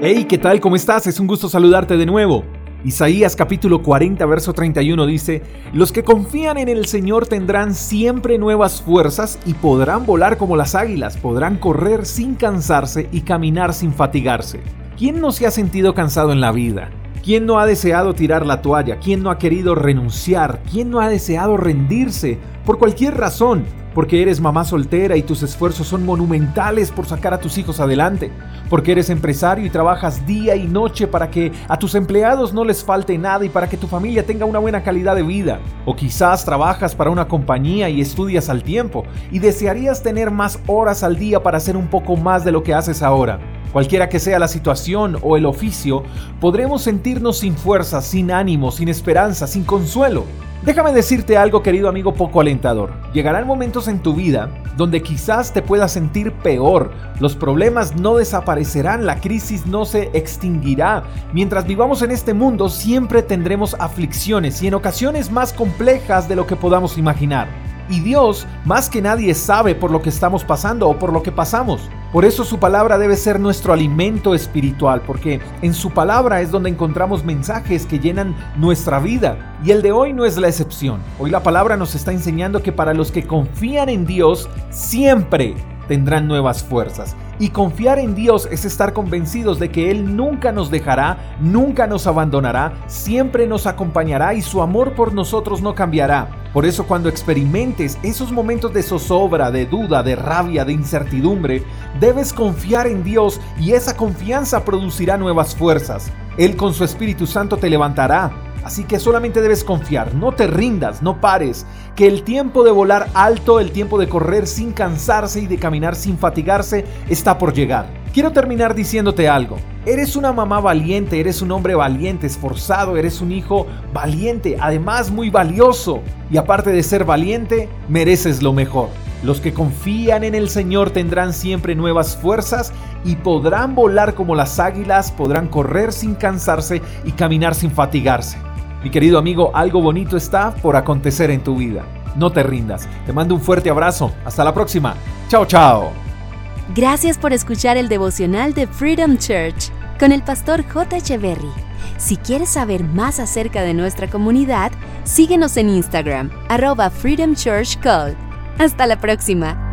Hey, ¿qué tal? ¿Cómo estás? Es un gusto saludarte de nuevo. Isaías capítulo 40, verso 31 dice, Los que confían en el Señor tendrán siempre nuevas fuerzas y podrán volar como las águilas, podrán correr sin cansarse y caminar sin fatigarse. ¿Quién no se ha sentido cansado en la vida? ¿Quién no ha deseado tirar la toalla? ¿Quién no ha querido renunciar? ¿Quién no ha deseado rendirse? Por cualquier razón, porque eres mamá soltera y tus esfuerzos son monumentales por sacar a tus hijos adelante, porque eres empresario y trabajas día y noche para que a tus empleados no les falte nada y para que tu familia tenga una buena calidad de vida, o quizás trabajas para una compañía y estudias al tiempo y desearías tener más horas al día para hacer un poco más de lo que haces ahora. Cualquiera que sea la situación o el oficio, podremos sentirnos sin fuerza, sin ánimo, sin esperanza, sin consuelo. Déjame decirte algo, querido amigo poco alentador. Llegarán momentos en tu vida donde quizás te puedas sentir peor. Los problemas no desaparecerán, la crisis no se extinguirá. Mientras vivamos en este mundo siempre tendremos aflicciones y en ocasiones más complejas de lo que podamos imaginar. Y Dios más que nadie sabe por lo que estamos pasando o por lo que pasamos. Por eso su palabra debe ser nuestro alimento espiritual, porque en su palabra es donde encontramos mensajes que llenan nuestra vida. Y el de hoy no es la excepción. Hoy la palabra nos está enseñando que para los que confían en Dios, siempre tendrán nuevas fuerzas. Y confiar en Dios es estar convencidos de que Él nunca nos dejará, nunca nos abandonará, siempre nos acompañará y su amor por nosotros no cambiará. Por eso cuando experimentes esos momentos de zozobra, de duda, de rabia, de incertidumbre, debes confiar en Dios y esa confianza producirá nuevas fuerzas. Él con su Espíritu Santo te levantará. Así que solamente debes confiar, no te rindas, no pares, que el tiempo de volar alto, el tiempo de correr sin cansarse y de caminar sin fatigarse está por llegar. Quiero terminar diciéndote algo. Eres una mamá valiente, eres un hombre valiente, esforzado, eres un hijo valiente, además muy valioso. Y aparte de ser valiente, mereces lo mejor. Los que confían en el Señor tendrán siempre nuevas fuerzas y podrán volar como las águilas, podrán correr sin cansarse y caminar sin fatigarse. Mi querido amigo, algo bonito está por acontecer en tu vida. No te rindas. Te mando un fuerte abrazo. Hasta la próxima. Chao, chao. Gracias por escuchar el devocional de Freedom Church con el pastor J. Berry. Si quieres saber más acerca de nuestra comunidad, síguenos en Instagram, arroba Freedom Church Call. Hasta la próxima.